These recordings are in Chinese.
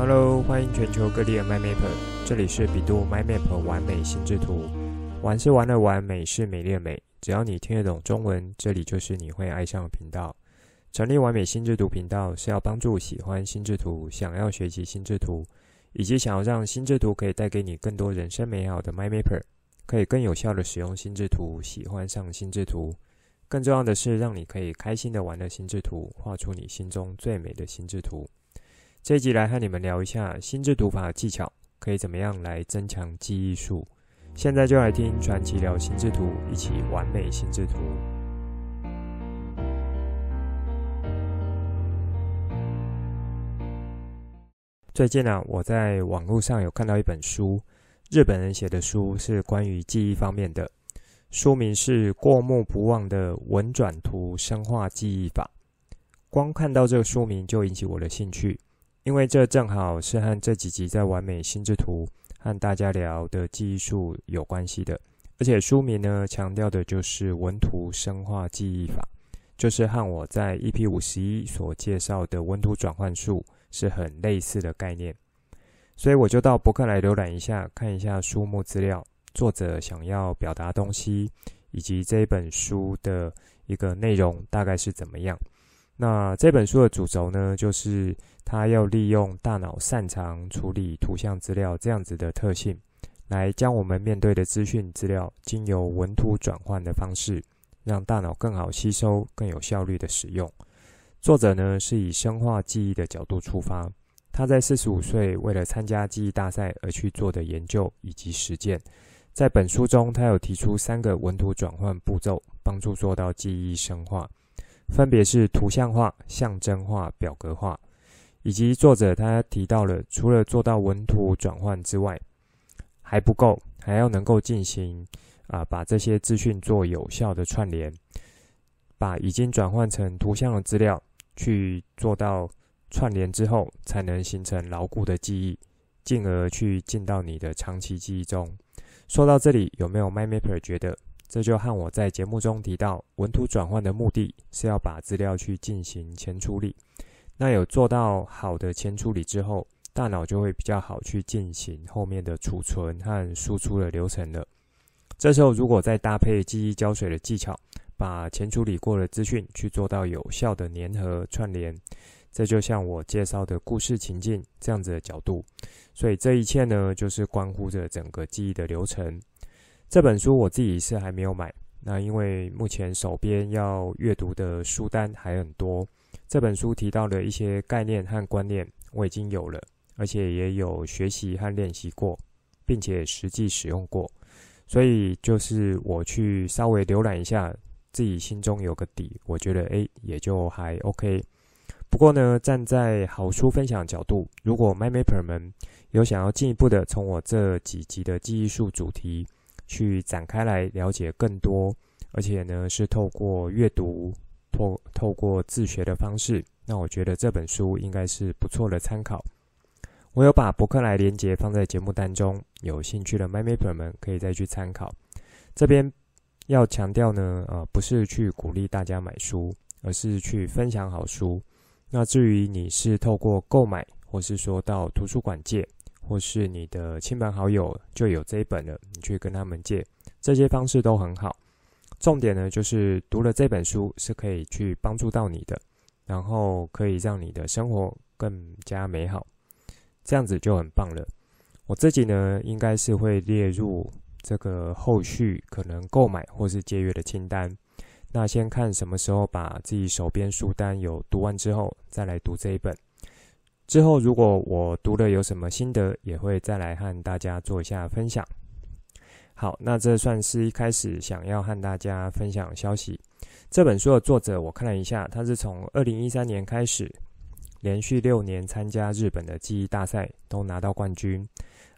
Hello，欢迎全球各地的 MyMapper，这里是比度 MyMap 完美心智图。玩是玩的玩，美是美丽的美。只要你听得懂中文，这里就是你会爱上的频道。成立完美心智图频道是要帮助喜欢心智图、想要学习心智图，以及想要让心智图可以带给你更多人生美好的 MyMapper，可以更有效的使用心智图，喜欢上心智图。更重要的是，让你可以开心的玩的心智图，画出你心中最美的心智图。这集来和你们聊一下心智图法的技巧，可以怎么样来增强记忆术。现在就来听传奇聊心智图，一起完美心智图。最近啊，我在网络上有看到一本书，日本人写的书，是关于记忆方面的。书名是《过目不忘的文转图深化记忆法》。光看到这个书名就引起我的兴趣，因为这正好是和这几集在完美心智图和大家聊的记忆术有关系的。而且书名呢，强调的就是文图深化记忆法，就是和我在 EP 五十一所介绍的文图转换术是很类似的概念。所以我就到博客来浏览一下，看一下书目资料。作者想要表达东西，以及这本书的一个内容大概是怎么样？那这本书的主轴呢，就是他要利用大脑擅长处理图像资料这样子的特性，来将我们面对的资讯资料，经由文图转换的方式，让大脑更好吸收、更有效率的使用。作者呢，是以深化记忆的角度出发，他在四十五岁为了参加记忆大赛而去做的研究以及实践。在本书中，他有提出三个文图转换步骤，帮助做到记忆深化，分别是图像化、象征化、表格化。以及作者他提到了，除了做到文图转换之外，还不够，还要能够进行啊，把这些资讯做有效的串联，把已经转换成图像的资料去做到串联之后，才能形成牢固的记忆，进而去进到你的长期记忆中。说到这里，有没有 MyMapper 觉得这就和我在节目中提到文图转换的目的是要把资料去进行前处理？那有做到好的前处理之后，大脑就会比较好去进行后面的储存和输出的流程了。这时候如果再搭配记忆胶水的技巧，把前处理过的资讯去做到有效的粘合串联。这就像我介绍的故事情境这样子的角度，所以这一切呢，就是关乎着整个记忆的流程。这本书我自己是还没有买，那因为目前手边要阅读的书单还很多。这本书提到的一些概念和观念我已经有了，而且也有学习和练习过，并且实际使用过，所以就是我去稍微浏览一下，自己心中有个底，我觉得诶，也就还 OK。不过呢，站在好书分享角度，如果 MyMapper 们有想要进一步的从我这几集的记忆术主题去展开来了解更多，而且呢是透过阅读、透透过自学的方式，那我觉得这本书应该是不错的参考。我有把博客来连结放在节目单中，有兴趣的 m y m a p e r 们可以再去参考。这边要强调呢，呃，不是去鼓励大家买书，而是去分享好书。那至于你是透过购买，或是说到图书馆借，或是你的亲朋好友就有这一本了，你去跟他们借，这些方式都很好。重点呢，就是读了这本书是可以去帮助到你的，然后可以让你的生活更加美好，这样子就很棒了。我自己呢，应该是会列入这个后续可能购买或是借阅的清单。那先看什么时候把自己手边书单有读完之后，再来读这一本。之后如果我读了有什么心得，也会再来和大家做一下分享。好，那这算是一开始想要和大家分享消息。这本书的作者我看了一下，他是从二零一三年开始，连续六年参加日本的记忆大赛都拿到冠军，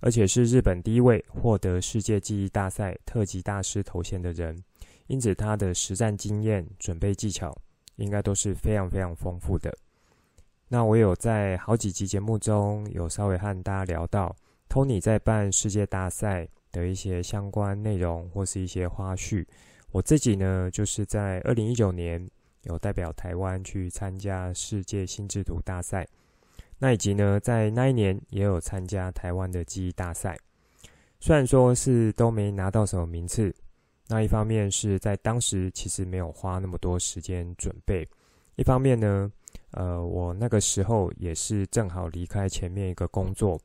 而且是日本第一位获得世界记忆大赛特级大师头衔的人。因此，他的实战经验、准备技巧应该都是非常非常丰富的。那我有在好几集节目中有稍微和大家聊到，Tony 在办世界大赛的一些相关内容或是一些花絮。我自己呢，就是在二零一九年有代表台湾去参加世界心智图大赛。那以及呢，在那一年也有参加台湾的记忆大赛，虽然说是都没拿到什么名次，那一方面是在当时其实没有花那么多时间准备，一方面呢，呃，我那个时候也是正好离开前面一个工作，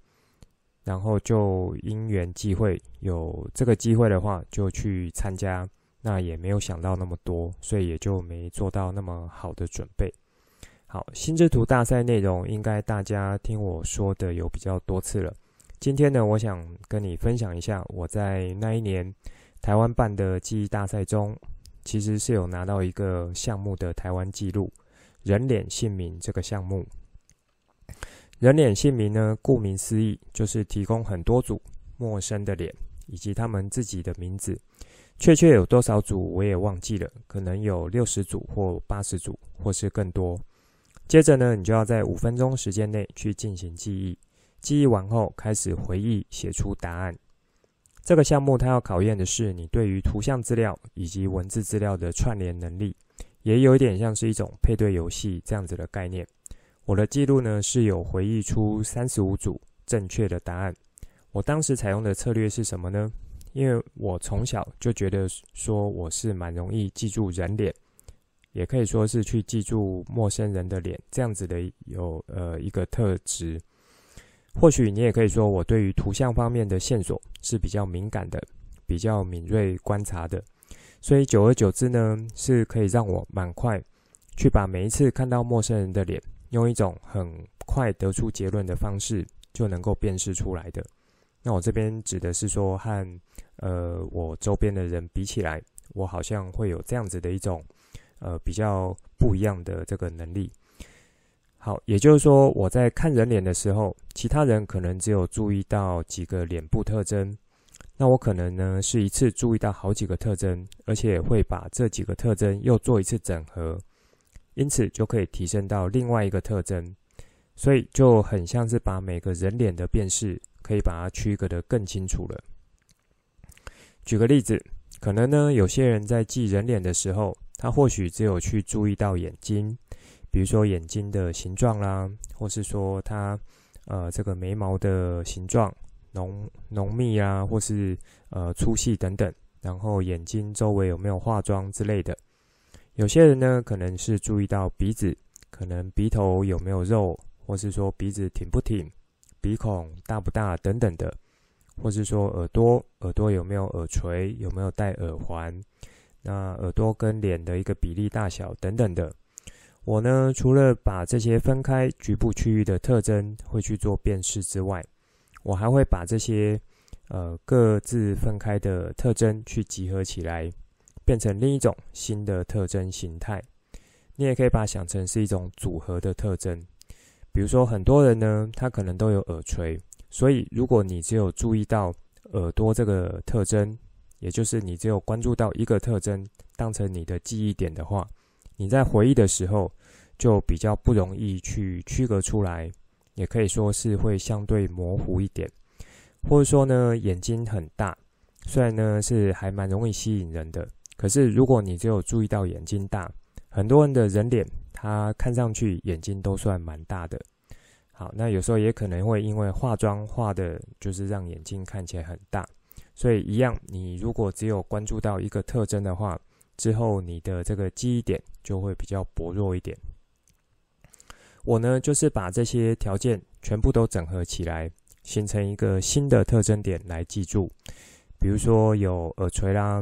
然后就因缘际会有这个机会的话，就去参加，那也没有想到那么多，所以也就没做到那么好的准备。好，心智图大赛内容应该大家听我说的有比较多次了。今天呢，我想跟你分享一下我在那一年台湾办的记忆大赛中，其实是有拿到一个项目的台湾纪录——人脸姓名这个项目。人脸姓名呢，顾名思义，就是提供很多组陌生的脸以及他们自己的名字。确切有多少组我也忘记了，可能有六十组或八十组，或是更多。接着呢，你就要在五分钟时间内去进行记忆，记忆完后开始回忆，写出答案。这个项目它要考验的是你对于图像资料以及文字资料的串联能力，也有一点像是一种配对游戏这样子的概念。我的记录呢是有回忆出三十五组正确的答案。我当时采用的策略是什么呢？因为我从小就觉得说我是蛮容易记住人脸。也可以说是去记住陌生人的脸，这样子的有呃一个特质。或许你也可以说，我对于图像方面的线索是比较敏感的，比较敏锐观察的。所以久而久之呢，是可以让我蛮快去把每一次看到陌生人的脸，用一种很快得出结论的方式就能够辨识出来的。那我这边指的是说，和呃我周边的人比起来，我好像会有这样子的一种。呃，比较不一样的这个能力。好，也就是说，我在看人脸的时候，其他人可能只有注意到几个脸部特征，那我可能呢是一次注意到好几个特征，而且会把这几个特征又做一次整合，因此就可以提升到另外一个特征，所以就很像是把每个人脸的辨识可以把它区隔得更清楚了。举个例子，可能呢有些人在记人脸的时候。他或许只有去注意到眼睛，比如说眼睛的形状啦，或是说他呃这个眉毛的形状浓浓密啊，或是呃粗细等等，然后眼睛周围有没有化妆之类的。有些人呢，可能是注意到鼻子，可能鼻头有没有肉，或是说鼻子挺不挺，鼻孔大不大等等的，或是说耳朵，耳朵有没有耳垂，有没有戴耳环。那耳朵跟脸的一个比例大小等等的，我呢除了把这些分开局部区域的特征会去做辨识之外，我还会把这些呃各自分开的特征去集合起来，变成另一种新的特征形态。你也可以把它想成是一种组合的特征。比如说很多人呢，他可能都有耳垂，所以如果你只有注意到耳朵这个特征。也就是你只有关注到一个特征，当成你的记忆点的话，你在回忆的时候就比较不容易去区隔出来，也可以说是会相对模糊一点。或者说呢，眼睛很大，虽然呢是还蛮容易吸引人的，可是如果你只有注意到眼睛大，很多人的人脸他看上去眼睛都算蛮大的。好，那有时候也可能会因为化妆化的，就是让眼睛看起来很大。所以一样，你如果只有关注到一个特征的话，之后你的这个记忆点就会比较薄弱一点。我呢，就是把这些条件全部都整合起来，形成一个新的特征点来记住。比如说有耳垂啦，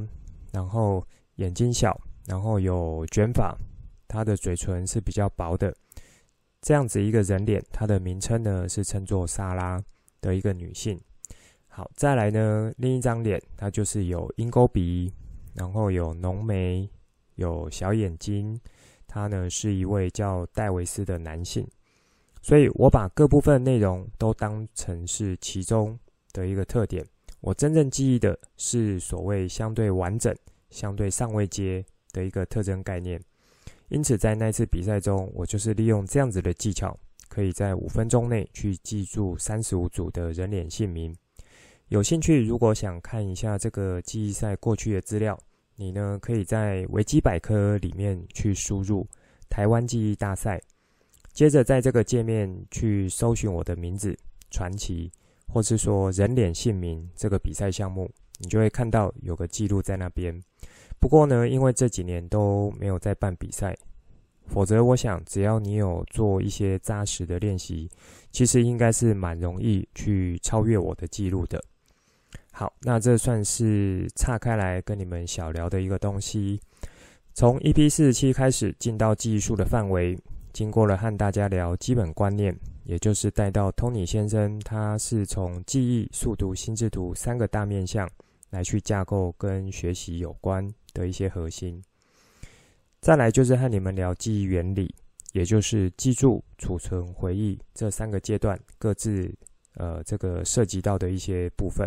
然后眼睛小，然后有卷发，他的嘴唇是比较薄的，这样子一个人脸，它的名称呢是称作莎拉的一个女性。好，再来呢，另一张脸，它就是有鹰钩鼻，然后有浓眉，有小眼睛，他呢是一位叫戴维斯的男性，所以我把各部分内容都当成是其中的一个特点。我真正记忆的是所谓相对完整、相对上位阶的一个特征概念。因此，在那次比赛中，我就是利用这样子的技巧，可以在五分钟内去记住三十五组的人脸姓名。有兴趣，如果想看一下这个记忆赛过去的资料，你呢可以在维基百科里面去输入“台湾记忆大赛”，接着在这个界面去搜寻我的名字传奇，或是说人脸姓名这个比赛项目，你就会看到有个记录在那边。不过呢，因为这几年都没有在办比赛，否则我想只要你有做一些扎实的练习，其实应该是蛮容易去超越我的记录的。好，那这算是岔开来跟你们小聊的一个东西。从 EP 四十七开始进到记忆术的范围，经过了和大家聊基本观念，也就是带到 Tony 先生，他是从记忆、速读、心智图三个大面向来去架构跟学习有关的一些核心。再来就是和你们聊记忆原理，也就是记住、储存、回忆这三个阶段各自呃这个涉及到的一些部分。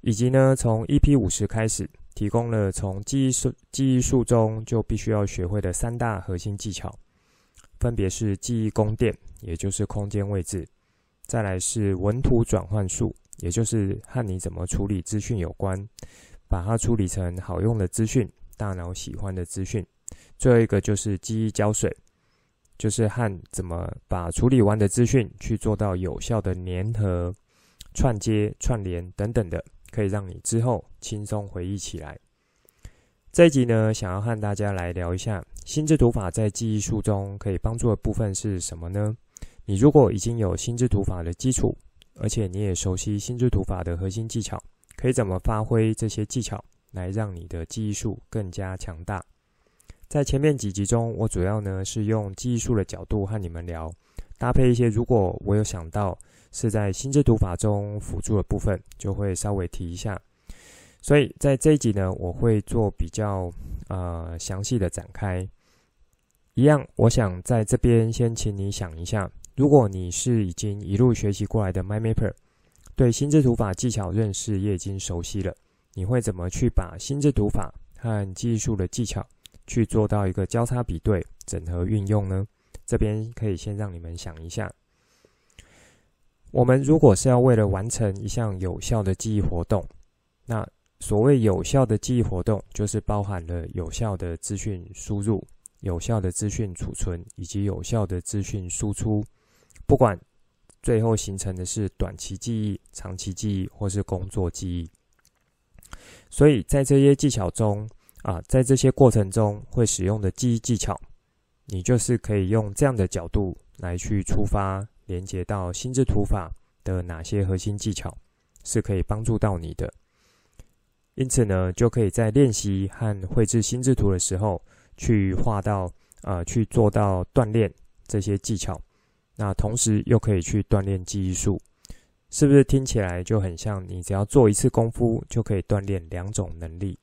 以及呢，从 EP 五十开始，提供了从记忆术记忆术中就必须要学会的三大核心技巧，分别是记忆宫殿，也就是空间位置；再来是文图转换术，也就是和你怎么处理资讯有关，把它处理成好用的资讯，大脑喜欢的资讯；最后一个就是记忆胶水，就是和怎么把处理完的资讯去做到有效的粘合、串接、串联等等的。可以让你之后轻松回忆起来。这一集呢，想要和大家来聊一下心智图法在记忆术中可以帮助的部分是什么呢？你如果已经有心智图法的基础，而且你也熟悉心智图法的核心技巧，可以怎么发挥这些技巧来让你的记忆术更加强大？在前面几集中，我主要呢是用记忆术的角度和你们聊，搭配一些如果我有想到。是在心智图法中辅助的部分，就会稍微提一下。所以在这一集呢，我会做比较呃详细的展开。一样，我想在这边先请你想一下，如果你是已经一路学习过来的 MyMapper，对心智图法技巧认识也已经熟悉了，你会怎么去把心智图法和技术的技巧去做到一个交叉比对、整合运用呢？这边可以先让你们想一下。我们如果是要为了完成一项有效的记忆活动，那所谓有效的记忆活动，就是包含了有效的资讯输入、有效的资讯储存以及有效的资讯输出。不管最后形成的是短期记忆、长期记忆或是工作记忆，所以在这些技巧中啊，在这些过程中会使用的记忆技巧，你就是可以用这样的角度来去出发。连接到心智图法的哪些核心技巧是可以帮助到你的？因此呢，就可以在练习和绘制心智图的时候，去画到呃，去做到锻炼这些技巧。那同时又可以去锻炼记忆术，是不是听起来就很像你只要做一次功夫就可以锻炼两种能力？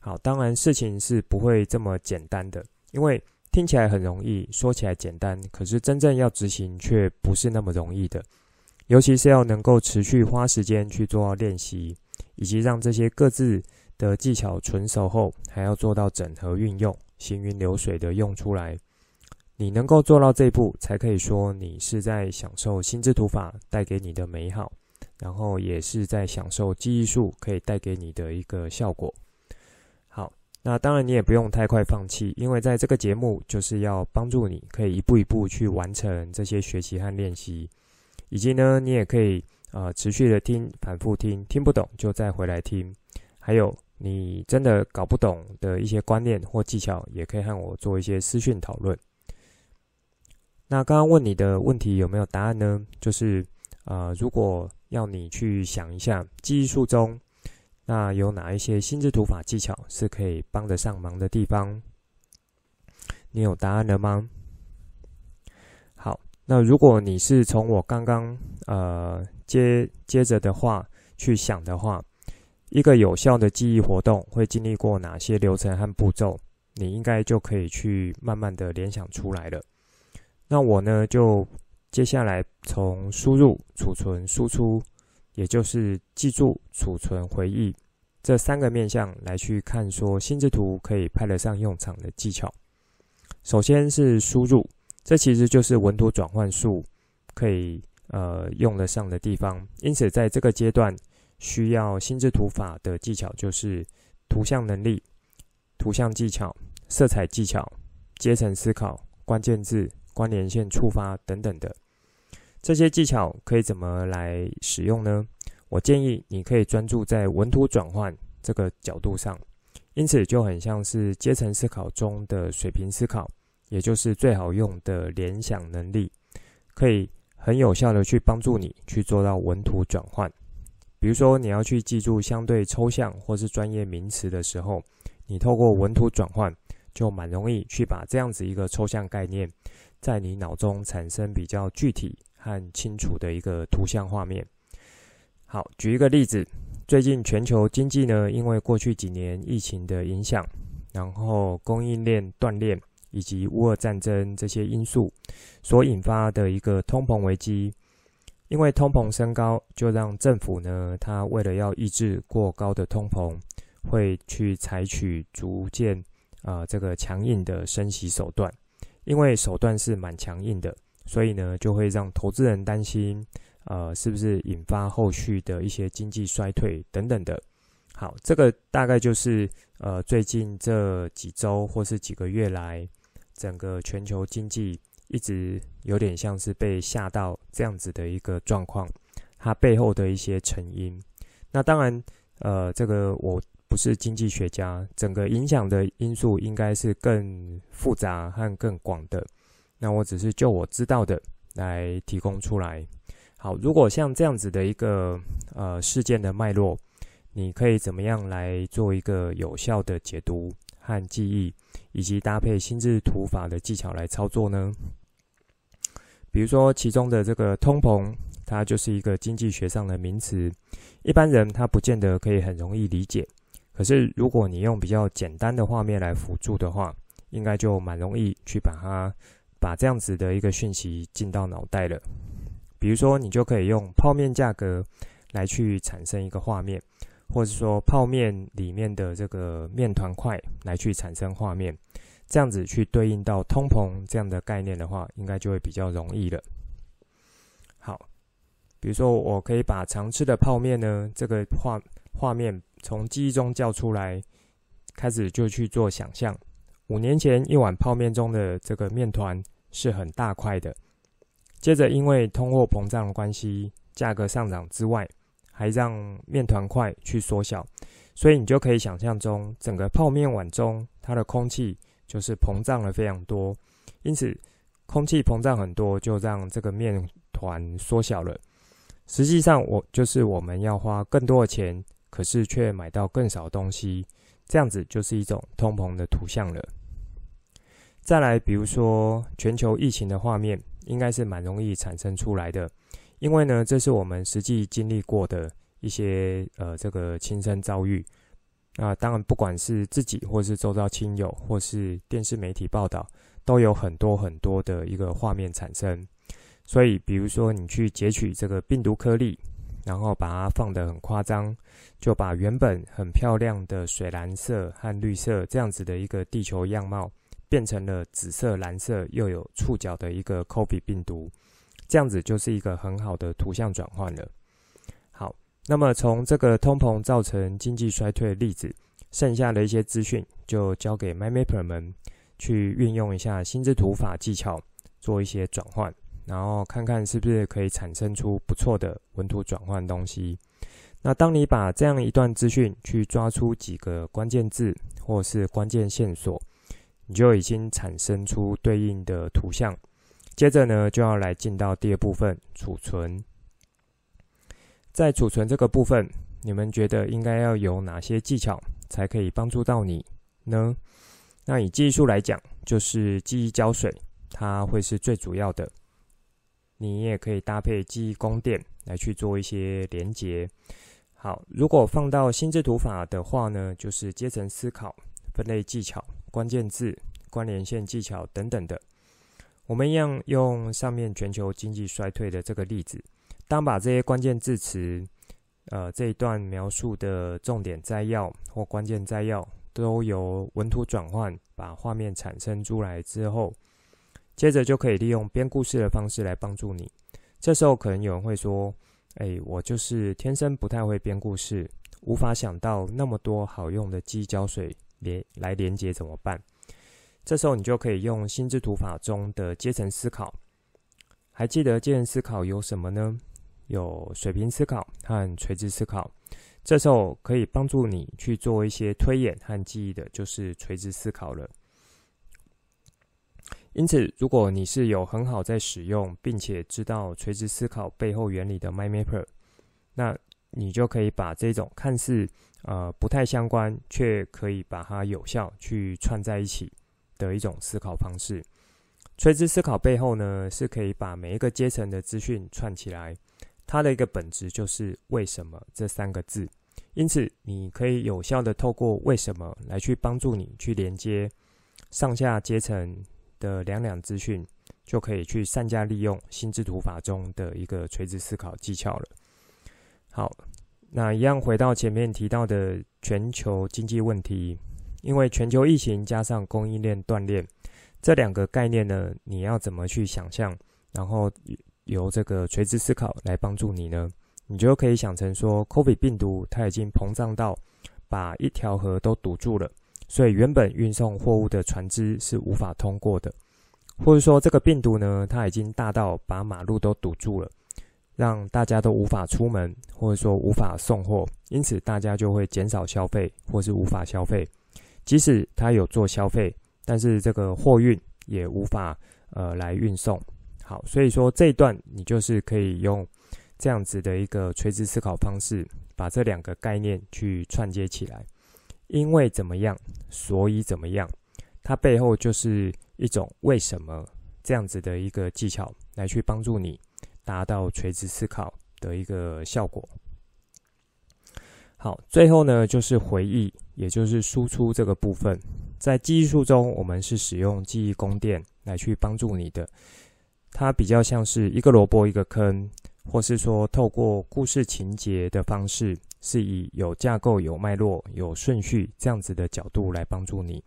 好，当然事情是不会这么简单的，因为。听起来很容易，说起来简单，可是真正要执行却不是那么容易的。尤其是要能够持续花时间去做到练习，以及让这些各自的技巧纯熟后，还要做到整合运用、行云流水的用出来。你能够做到这一步，才可以说你是在享受心智图法带给你的美好，然后也是在享受记忆术可以带给你的一个效果。那当然，你也不用太快放弃，因为在这个节目就是要帮助你，可以一步一步去完成这些学习和练习，以及呢，你也可以、呃、持续的听，反复听，听不懂就再回来听。还有，你真的搞不懂的一些观念或技巧，也可以和我做一些私讯讨论。那刚刚问你的问题有没有答案呢？就是啊、呃，如果要你去想一下记忆术中。那有哪一些心智图法技巧是可以帮得上忙的地方？你有答案了吗？好，那如果你是从我刚刚呃接接着的话去想的话，一个有效的记忆活动会经历过哪些流程和步骤？你应该就可以去慢慢的联想出来了。那我呢，就接下来从输入、储存、输出。也就是记住、储存、回忆这三个面向来去看，说心智图可以派得上用场的技巧。首先是输入，这其实就是文图转换术可以呃用得上的地方。因此，在这个阶段需要心智图法的技巧，就是图像能力、图像技巧、色彩技巧、阶层思考、关键字、关联线触发等等的。这些技巧可以怎么来使用呢？我建议你可以专注在文图转换这个角度上，因此就很像是阶层思考中的水平思考，也就是最好用的联想能力，可以很有效的去帮助你去做到文图转换。比如说，你要去记住相对抽象或是专业名词的时候，你透过文图转换，就蛮容易去把这样子一个抽象概念，在你脑中产生比较具体和清楚的一个图像画面。好，举一个例子，最近全球经济呢，因为过去几年疫情的影响，然后供应链断裂以及乌俄战争这些因素所引发的一个通膨危机，因为通膨升高，就让政府呢，他为了要抑制过高的通膨，会去采取逐渐啊、这个强硬的升息手段，因为手段是蛮强硬的，所以呢，就会让投资人担心。呃，是不是引发后续的一些经济衰退等等的？好，这个大概就是呃最近这几周或是几个月来，整个全球经济一直有点像是被吓到这样子的一个状况，它背后的一些成因。那当然，呃，这个我不是经济学家，整个影响的因素应该是更复杂和更广的。那我只是就我知道的来提供出来。好，如果像这样子的一个呃事件的脉络，你可以怎么样来做一个有效的解读和记忆，以及搭配心智图法的技巧来操作呢？比如说，其中的这个通膨，它就是一个经济学上的名词，一般人他不见得可以很容易理解。可是，如果你用比较简单的画面来辅助的话，应该就蛮容易去把它把这样子的一个讯息进到脑袋了。比如说，你就可以用泡面价格来去产生一个画面，或者说泡面里面的这个面团块来去产生画面，这样子去对应到通膨这样的概念的话，应该就会比较容易了。好，比如说我可以把常吃的泡面呢，这个画画面从记忆中叫出来，开始就去做想象。五年前一碗泡面中的这个面团是很大块的。接着，因为通货膨胀的关系，价格上涨之外，还让面团块去缩小，所以你就可以想象中，整个泡面碗中它的空气就是膨胀了非常多。因此，空气膨胀很多，就让这个面团缩小了。实际上，我就是我们要花更多的钱，可是却买到更少东西，这样子就是一种通膨的图像了。再来，比如说全球疫情的画面。应该是蛮容易产生出来的，因为呢，这是我们实际经历过的一些呃这个亲身遭遇。啊，当然不管是自己，或是周遭亲友，或是电视媒体报道，都有很多很多的一个画面产生。所以，比如说你去截取这个病毒颗粒，然后把它放得很夸张，就把原本很漂亮的水蓝色和绿色这样子的一个地球样貌。变成了紫色、蓝色又有触角的一个 COVID 病毒，这样子就是一个很好的图像转换了。好，那么从这个通膨造成经济衰退的例子，剩下的一些资讯就交给 MyMapper 们去运用一下心智图法技巧，做一些转换，然后看看是不是可以产生出不错的文图转换东西。那当你把这样一段资讯去抓出几个关键字或是关键线索。你就已经产生出对应的图像，接着呢，就要来进到第二部分储存。在储存这个部分，你们觉得应该要有哪些技巧才可以帮助到你呢？那以技术来讲，就是记忆胶水，它会是最主要的。你也可以搭配记忆宫殿来去做一些连接。好，如果放到心智图法的话呢，就是阶层思考、分类技巧。关键字、关联线技巧等等的，我们一样用上面全球经济衰退的这个例子，当把这些关键字词，呃，这一段描述的重点摘要或关键摘要，都由文图转换把画面产生出来之后，接着就可以利用编故事的方式来帮助你。这时候可能有人会说：“哎，我就是天生不太会编故事，无法想到那么多好用的记胶水。”连来连接怎么办？这时候你就可以用心智图法中的阶层思考。还记得阶层思考有什么呢？有水平思考和垂直思考。这时候可以帮助你去做一些推演和记忆的，就是垂直思考了。因此，如果你是有很好在使用，并且知道垂直思考背后原理的 MindMapper，那你就可以把这种看似呃不太相关，却可以把它有效去串在一起的一种思考方式。垂直思考背后呢，是可以把每一个阶层的资讯串起来，它的一个本质就是“为什么”这三个字。因此，你可以有效的透过“为什么”来去帮助你去连接上下阶层。的两两资讯，就可以去善加利用心智图法中的一个垂直思考技巧了。好，那一样回到前面提到的全球经济问题，因为全球疫情加上供应链断裂这两个概念呢，你要怎么去想象？然后由这个垂直思考来帮助你呢？你就可以想成说，COVID 病毒它已经膨胀到把一条河都堵住了。所以原本运送货物的船只是无法通过的，或者说这个病毒呢，它已经大到把马路都堵住了，让大家都无法出门，或者说无法送货，因此大家就会减少消费，或是无法消费。即使他有做消费，但是这个货运也无法呃来运送。好，所以说这一段你就是可以用这样子的一个垂直思考方式，把这两个概念去串接起来。因为怎么样，所以怎么样，它背后就是一种为什么这样子的一个技巧，来去帮助你达到垂直思考的一个效果。好，最后呢，就是回忆，也就是输出这个部分。在记忆术中，我们是使用记忆宫殿来去帮助你的，它比较像是一个萝卜一个坑，或是说透过故事情节的方式。是以有架构、有脉络、有顺序这样子的角度来帮助你。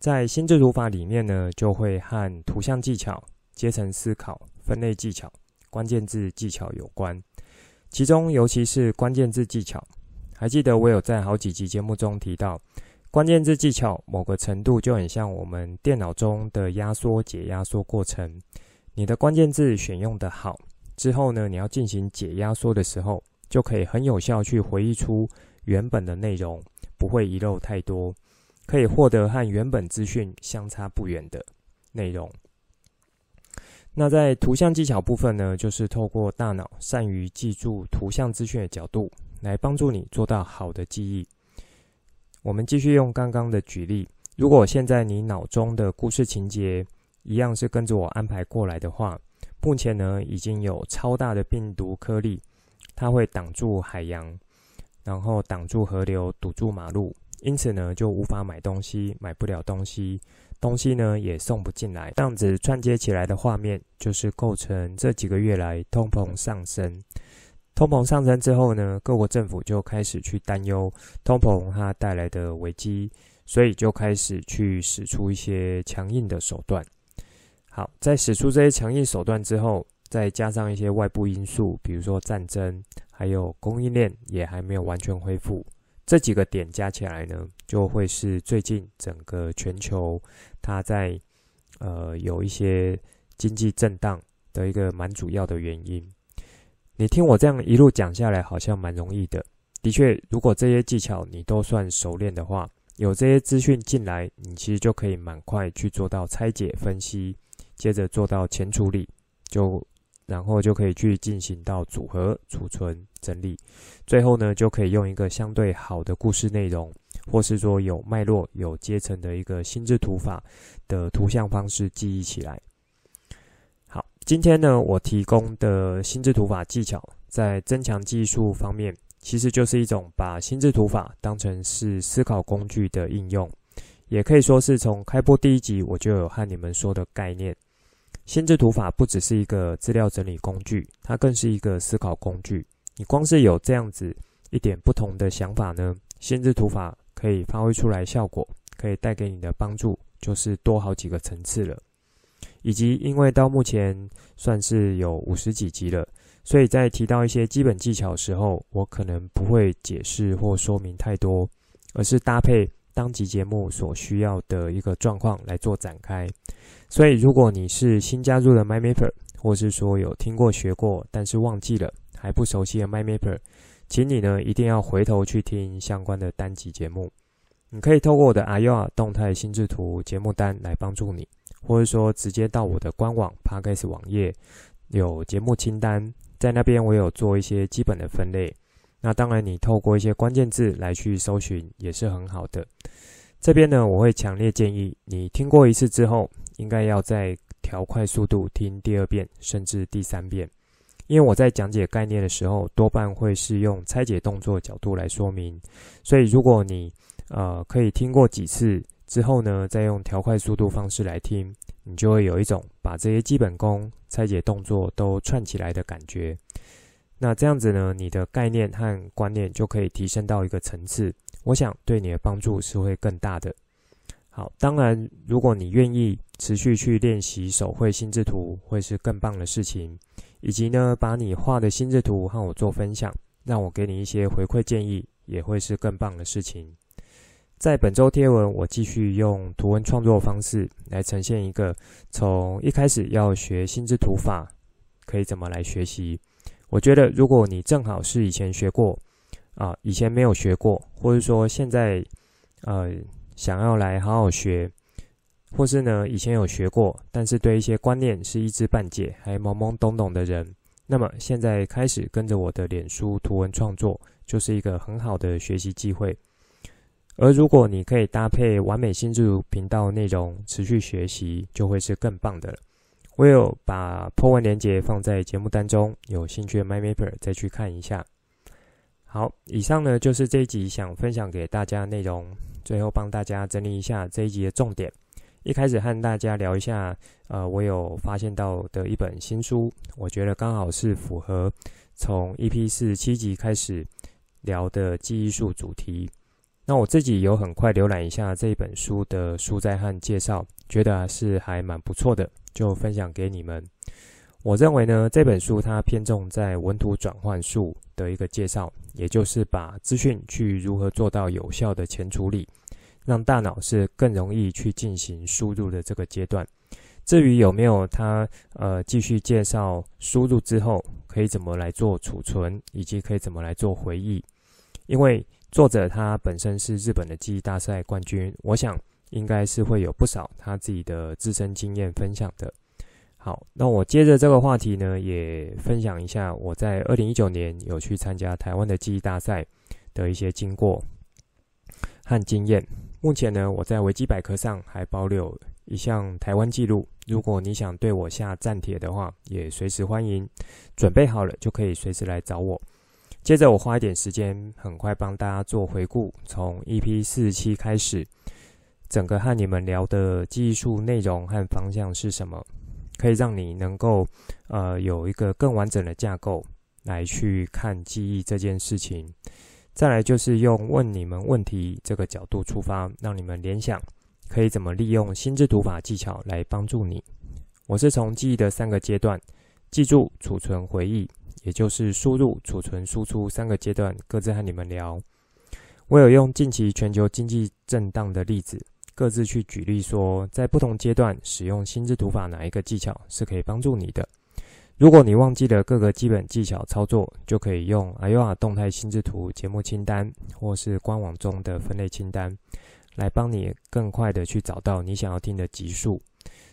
在心智图法里面呢，就会和图像技巧、阶层思考、分类技巧、关键字技巧有关。其中，尤其是关键字技巧，还记得我有在好几集节目中提到，关键字技巧某个程度就很像我们电脑中的压缩解压缩过程。你的关键字选用的好之后呢，你要进行解压缩的时候。就可以很有效去回忆出原本的内容，不会遗漏太多，可以获得和原本资讯相差不远的内容。那在图像技巧部分呢，就是透过大脑善于记住图像资讯的角度，来帮助你做到好的记忆。我们继续用刚刚的举例，如果现在你脑中的故事情节一样是跟着我安排过来的话，目前呢已经有超大的病毒颗粒。它会挡住海洋，然后挡住河流，堵住马路，因此呢，就无法买东西，买不了东西，东西呢也送不进来。这样子串接起来的画面，就是构成这几个月来通膨上升。通膨上升之后呢，各国政府就开始去担忧通膨它带来的危机，所以就开始去使出一些强硬的手段。好，在使出这些强硬手段之后。再加上一些外部因素，比如说战争，还有供应链也还没有完全恢复，这几个点加起来呢，就会是最近整个全球它在呃有一些经济震荡的一个蛮主要的原因。你听我这样一路讲下来，好像蛮容易的。的确，如果这些技巧你都算熟练的话，有这些资讯进来，你其实就可以蛮快去做到拆解、分析，接着做到前处理，就。然后就可以去进行到组合、储存、整理，最后呢，就可以用一个相对好的故事内容，或是说有脉络、有阶层的一个心智图法的图像方式记忆起来。好，今天呢，我提供的心智图法技巧，在增强技术方面，其实就是一种把心智图法当成是思考工具的应用，也可以说是从开播第一集我就有和你们说的概念。心智图法不只是一个资料整理工具，它更是一个思考工具。你光是有这样子一点不同的想法呢，心智图法可以发挥出来效果，可以带给你的帮助就是多好几个层次了。以及因为到目前算是有五十几集了，所以在提到一些基本技巧的时候，我可能不会解释或说明太多，而是搭配。当集节目所需要的一个状况来做展开。所以，如果你是新加入的 MyMapper，或是说有听过学过，但是忘记了还不熟悉的 MyMapper，请你呢一定要回头去听相关的单集节目。你可以透过我的 IR 动态心智图节目单来帮助你，或者说直接到我的官网 Podcast 网页有节目清单，在那边我有做一些基本的分类。那当然，你透过一些关键字来去搜寻也是很好的。这边呢，我会强烈建议你听过一次之后，应该要再调快速度听第二遍，甚至第三遍。因为我在讲解概念的时候，多半会是用拆解动作角度来说明。所以，如果你呃可以听过几次之后呢，再用调快速度方式来听，你就会有一种把这些基本功、拆解动作都串起来的感觉。那这样子呢，你的概念和观念就可以提升到一个层次，我想对你的帮助是会更大的。好，当然，如果你愿意持续去练习手绘心智图，会是更棒的事情。以及呢，把你画的心智图和我做分享，让我给你一些回馈建议，也会是更棒的事情。在本周贴文，我继续用图文创作方式来呈现一个从一开始要学心智图法，可以怎么来学习。我觉得，如果你正好是以前学过，啊，以前没有学过，或者说现在，呃，想要来好好学，或是呢，以前有学过，但是对一些观念是一知半解，还懵懵懂懂的人，那么现在开始跟着我的脸书图文创作，就是一个很好的学习机会。而如果你可以搭配完美心智频道内容持续学习，就会是更棒的了。我有把 po 文链接放在节目当中，有兴趣的 MyMapper 再去看一下。好，以上呢就是这一集想分享给大家的内容。最后帮大家整理一下这一集的重点。一开始和大家聊一下，呃，我有发现到的一本新书，我觉得刚好是符合从 EP 四十七集开始聊的记忆术主题。那我自己有很快浏览一下这一本书的书摘和介绍，觉得是还蛮不错的。就分享给你们。我认为呢，这本书它偏重在文图转换术的一个介绍，也就是把资讯去如何做到有效的前处理，让大脑是更容易去进行输入的这个阶段。至于有没有它呃继续介绍输入之后可以怎么来做储存，以及可以怎么来做回忆，因为作者他本身是日本的记忆大赛冠军，我想。应该是会有不少他自己的自身经验分享的。好，那我接着这个话题呢，也分享一下我在二零一九年有去参加台湾的记忆大赛的一些经过和经验。目前呢，我在维基百科上还保留一项台湾记录。如果你想对我下战帖的话，也随时欢迎。准备好了就可以随时来找我。接着我花一点时间，很快帮大家做回顾，从 EP 四十七开始。整个和你们聊的技术内容和方向是什么？可以让你能够呃有一个更完整的架构来去看记忆这件事情。再来就是用问你们问题这个角度出发，让你们联想可以怎么利用心智图法技巧来帮助你。我是从记忆的三个阶段：记住、储存、回忆，也就是输入、储存、输出三个阶段，各自和你们聊。我有用近期全球经济震荡的例子。各自去举例说，在不同阶段使用心智图法哪一个技巧是可以帮助你的。如果你忘记了各个基本技巧操作，就可以用 IOA 动态心智图节目清单，或是官网中的分类清单，来帮你更快的去找到你想要听的集数。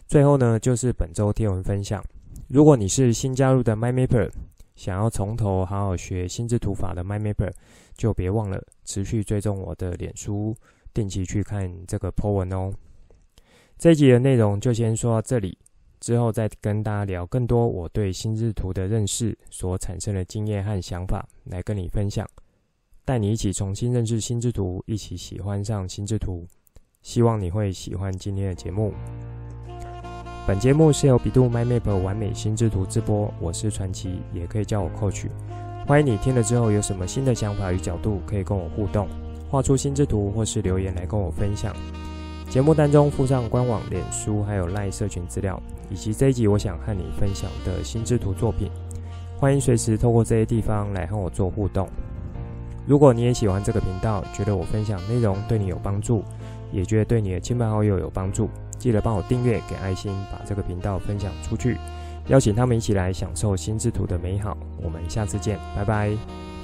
最后呢，就是本周贴文分享。如果你是新加入的 MyMapper，想要从头好好学心智图法的 MyMapper，就别忘了持续追踪我的脸书。定期去看这个 po 文哦。这一集的内容就先说到这里，之后再跟大家聊更多我对心智图的认识所产生的经验和想法来跟你分享，带你一起重新认识心智图，一起喜欢上心智图。希望你会喜欢今天的节目。本节目是由 bEDU MyMap 完美心智图直播，我是传奇，也可以叫我 Coach。欢迎你听了之后有什么新的想法与角度，可以跟我互动。画出心智图，或是留言来跟我分享。节目当中附上官网、脸书还有赖社群资料，以及这一集我想和你分享的心智图作品。欢迎随时透过这些地方来和我做互动。如果你也喜欢这个频道，觉得我分享内容对你有帮助，也觉得对你的亲朋好友有帮助，记得帮我订阅、给爱心，把这个频道分享出去，邀请他们一起来享受心智图的美好。我们下次见，拜拜。